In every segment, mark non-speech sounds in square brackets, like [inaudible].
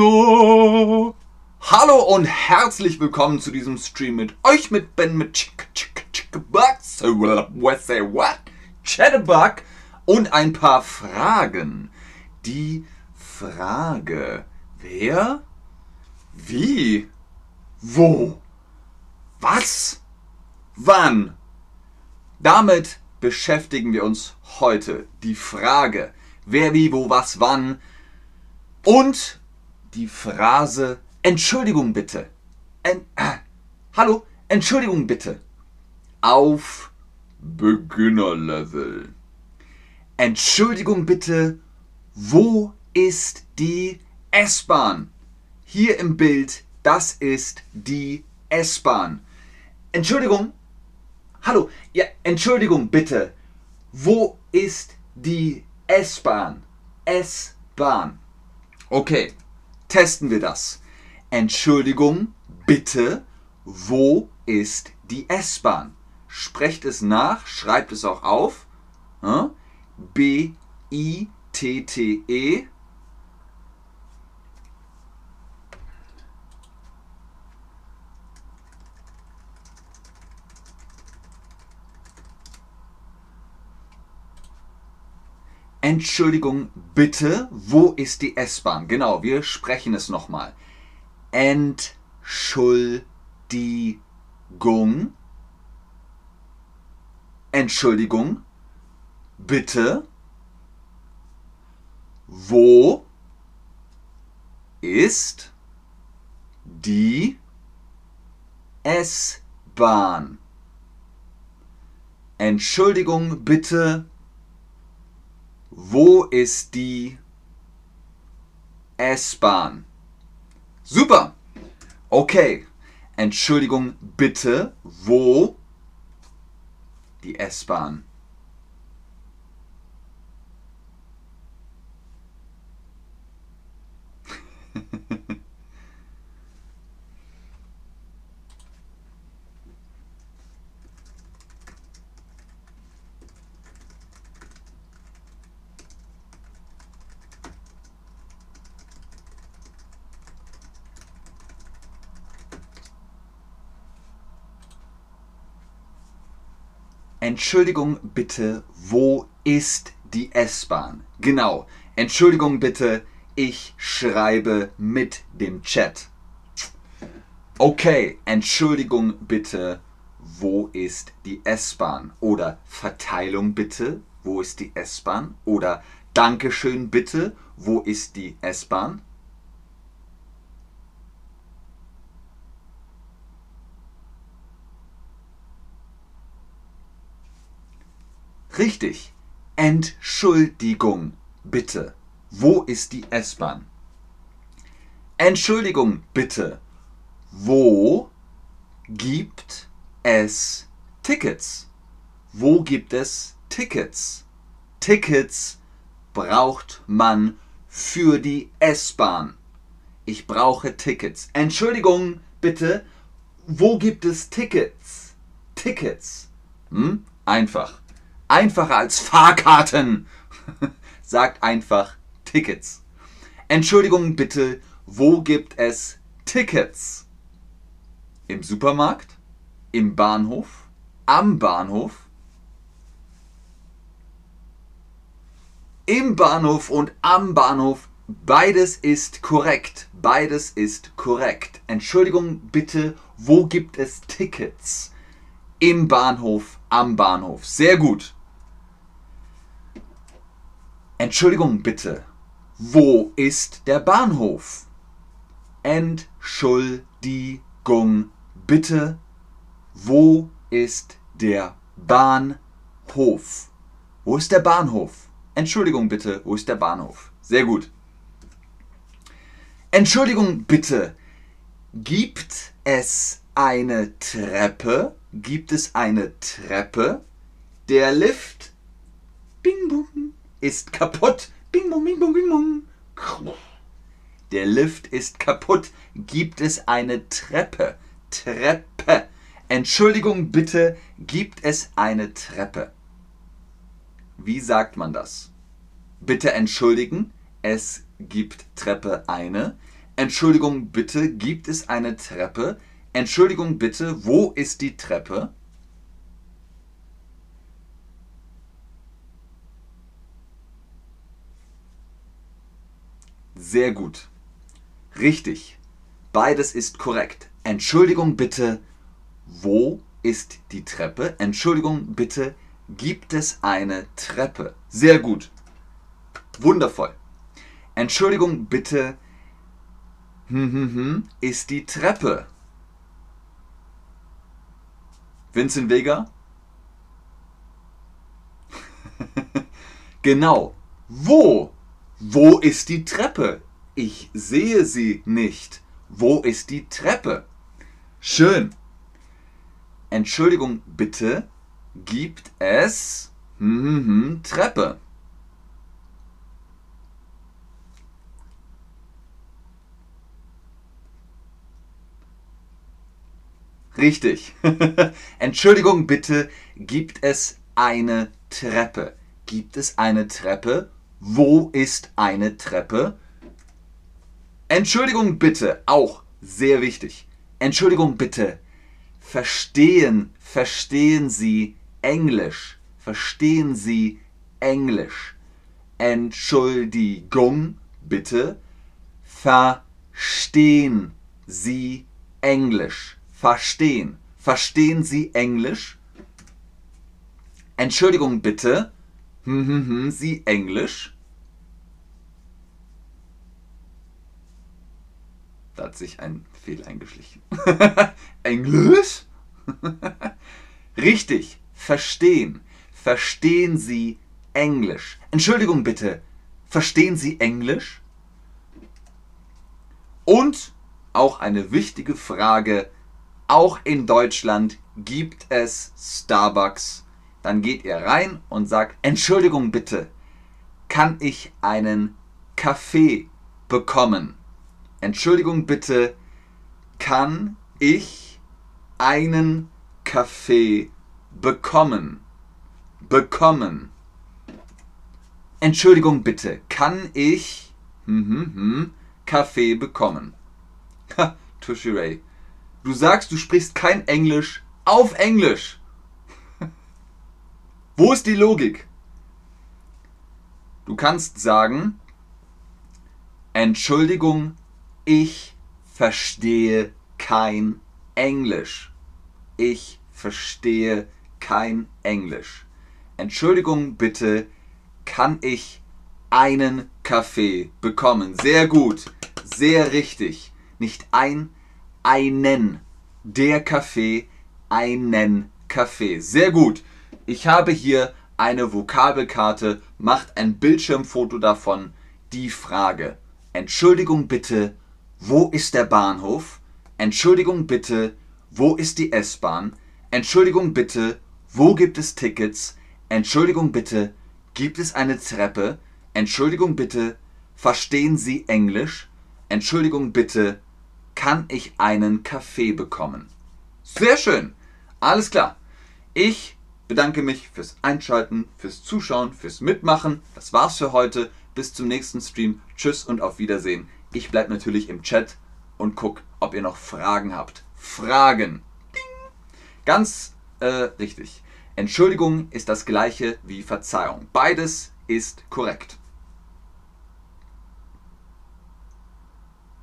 No. Hallo und herzlich willkommen zu diesem Stream mit euch, mit Ben, mit Chick, Chick, Chick, Bugs, what say what, Chatterbug und ein paar Fragen. Die Frage, wer, wie, wo, was, wann. Damit beschäftigen wir uns heute. Die Frage, wer, wie, wo, was, wann und die Phrase Entschuldigung bitte. En äh, [clears throat] hallo, Entschuldigung bitte. Auf Beginnerlevel. Entschuldigung bitte, wo ist die S-Bahn? Hier im Bild, das ist die S-Bahn. Entschuldigung, hallo, ja, Entschuldigung bitte, wo ist die S-Bahn? S-Bahn. Okay, testen wir das. Entschuldigung, bitte, wo ist die S-Bahn? Sprecht es nach, schreibt es auch auf. B-I-T-T-E. Entschuldigung, bitte, wo ist die S-Bahn? Genau, wir sprechen es nochmal. Entschuldigung. Entschuldigung, bitte, wo ist die S-Bahn? Entschuldigung, bitte, wo ist die S-Bahn? Super. Okay. Entschuldigung, bitte. Wo? Die S-Bahn. Entschuldigung bitte, wo ist die S-Bahn? Genau. Entschuldigung bitte, ich schreibe mit dem Chat. Okay, Entschuldigung bitte, wo ist die S-Bahn? Oder Verteilung bitte, wo ist die S-Bahn? Oder Dankeschön bitte, wo ist die S-Bahn? Richtig. Entschuldigung, bitte. Wo ist die S-Bahn? Entschuldigung, bitte. Wo gibt es Tickets? Wo gibt es Tickets? Tickets braucht man für die S-Bahn. Ich brauche Tickets. Entschuldigung, bitte. Wo gibt es Tickets? Tickets. Hm? Einfach einfacher als Fahrkarten. [laughs] Sagt einfach Tickets. Entschuldigung bitte, wo gibt es Tickets? Im Supermarkt? Im Bahnhof? Am Bahnhof? Im Bahnhof und am Bahnhof, beides ist korrekt. Beides ist korrekt. Entschuldigung bitte, wo gibt es Tickets? Im Bahnhof, am Bahnhof. Sehr gut. Entschuldigung bitte, wo ist der Bahnhof? Entschuldigung bitte, wo ist der Bahnhof? Wo ist der Bahnhof? Entschuldigung bitte, wo ist der Bahnhof? Sehr gut. Entschuldigung bitte, gibt es eine Treppe? Gibt es eine Treppe? Der Lift? Bing bong ist kaputt. Bing bong, bing bong, bing bong. Der Lift ist kaputt. Gibt es eine Treppe? Treppe. Entschuldigung bitte, gibt es eine Treppe? Wie sagt man das? Bitte entschuldigen, es gibt Treppe eine. Entschuldigung bitte, gibt es eine Treppe? Entschuldigung bitte, wo ist die Treppe? Sehr gut. Richtig. Beides ist korrekt. Entschuldigung bitte, wo ist die Treppe? Entschuldigung bitte, gibt es eine Treppe? Sehr gut. Wundervoll. Entschuldigung bitte, hm, hm, hm, ist die Treppe? Vincent Vega? [laughs] genau. Wo? Wo ist die Treppe? Ich sehe sie nicht. Wo ist die Treppe? Schön. Entschuldigung bitte, gibt es hm, hm, hm, Treppe? Richtig. [laughs] Entschuldigung bitte, gibt es eine Treppe? Gibt es eine Treppe? Wo ist eine Treppe? Entschuldigung bitte, auch sehr wichtig. Entschuldigung bitte, verstehen, verstehen Sie Englisch? Verstehen Sie Englisch? Entschuldigung bitte, verstehen Sie Englisch? Verstehen. Verstehen Sie Englisch? Entschuldigung bitte, hm, Sie Englisch? Da hat sich ein Fehl eingeschlichen. [laughs] Englisch? [laughs] Richtig, verstehen. Verstehen Sie Englisch? Entschuldigung bitte, verstehen Sie Englisch? Und auch eine wichtige Frage, auch in Deutschland gibt es Starbucks. Dann geht ihr rein und sagt, Entschuldigung bitte, kann ich einen Kaffee bekommen? Entschuldigung bitte, kann ich einen Kaffee bekommen? Bekommen. Entschuldigung bitte, kann ich hm, hm, hm, Kaffee bekommen? Ha, Tushy Ray. Du sagst, du sprichst kein Englisch auf Englisch. Wo ist die Logik? Du kannst sagen, Entschuldigung, ich verstehe kein Englisch. Ich verstehe kein Englisch. Entschuldigung bitte, kann ich einen Kaffee bekommen? Sehr gut, sehr richtig. Nicht ein, einen. Der Kaffee, einen Kaffee. Sehr gut. Ich habe hier eine Vokabelkarte, macht ein Bildschirmfoto davon. Die Frage. Entschuldigung bitte, wo ist der Bahnhof? Entschuldigung bitte, wo ist die S-Bahn? Entschuldigung bitte, wo gibt es Tickets? Entschuldigung bitte, gibt es eine Treppe? Entschuldigung bitte, verstehen Sie Englisch? Entschuldigung bitte, kann ich einen Kaffee bekommen? Sehr schön. Alles klar. Ich bedanke mich fürs Einschalten, fürs Zuschauen, fürs Mitmachen. Das war's für heute. Bis zum nächsten Stream. Tschüss und auf Wiedersehen. Ich bleibe natürlich im Chat und guck, ob ihr noch Fragen habt. Fragen. Ding. Ganz äh, richtig. Entschuldigung ist das gleiche wie Verzeihung. Beides ist korrekt.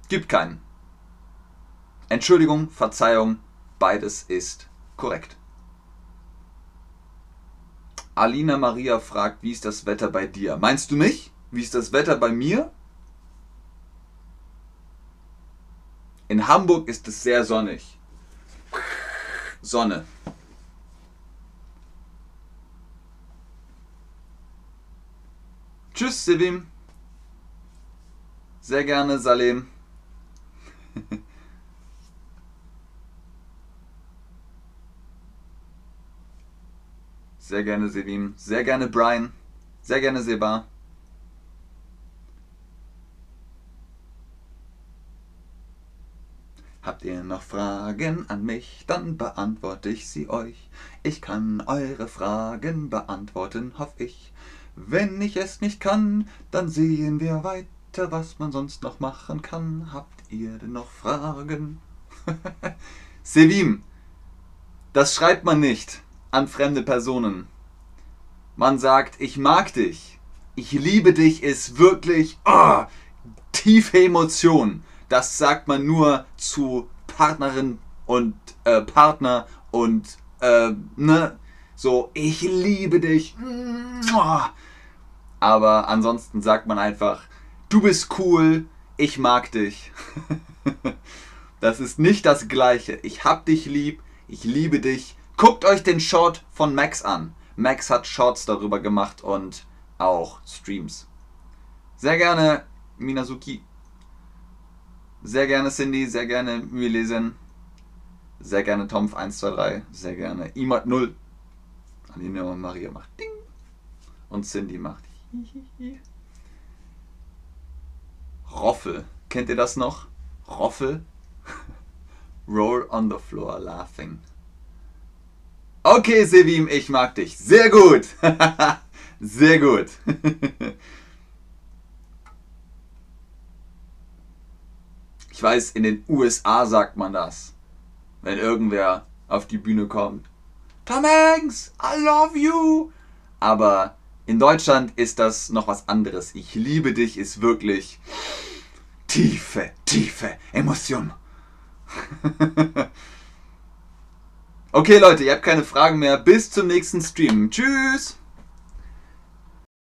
Gibt keinen. Entschuldigung, Verzeihung, beides ist korrekt. Alina Maria fragt, wie ist das Wetter bei dir? Meinst du mich? Wie ist das Wetter bei mir? In Hamburg ist es sehr sonnig. Sonne. Tschüss, Sivim. Sehr gerne, Salem. Sehr gerne Sevim. Sehr gerne Brian. Sehr gerne Seba. Habt ihr noch Fragen an mich, dann beantworte ich sie euch. Ich kann eure Fragen beantworten, hoff ich. Wenn ich es nicht kann, dann sehen wir weiter. Was man sonst noch machen kann. Habt ihr denn noch Fragen? [laughs] Sevim, das schreibt man nicht an fremde Personen. Man sagt, ich mag dich. Ich liebe dich ist wirklich oh, tiefe Emotion. Das sagt man nur zu Partnerin und äh, Partner und äh, ne, so, ich liebe dich. Aber ansonsten sagt man einfach, du bist cool, ich mag dich. [laughs] Das ist nicht das gleiche. Ich hab dich lieb, ich liebe dich. Guckt euch den Short von Max an. Max hat Shorts darüber gemacht und auch Streams. Sehr gerne Minazuki. Sehr gerne Cindy, sehr gerne Mühlesen. Sehr gerne Tomf123, sehr gerne Imad 0. Aline und Maria macht Ding. Und Cindy macht Hihihi. Roffel. Kennt ihr das noch? Roffel? [laughs] Roll on the floor laughing. Okay, Sevim, ich mag dich. Sehr gut. [laughs] Sehr gut. [laughs] ich weiß, in den USA sagt man das. Wenn irgendwer auf die Bühne kommt. Tom Hanks, I love you. Aber in Deutschland ist das noch was anderes. Ich liebe dich ist wirklich tiefe, tiefe Emotion. [laughs] okay Leute, ihr habt keine Fragen mehr. Bis zum nächsten Stream. Tschüss.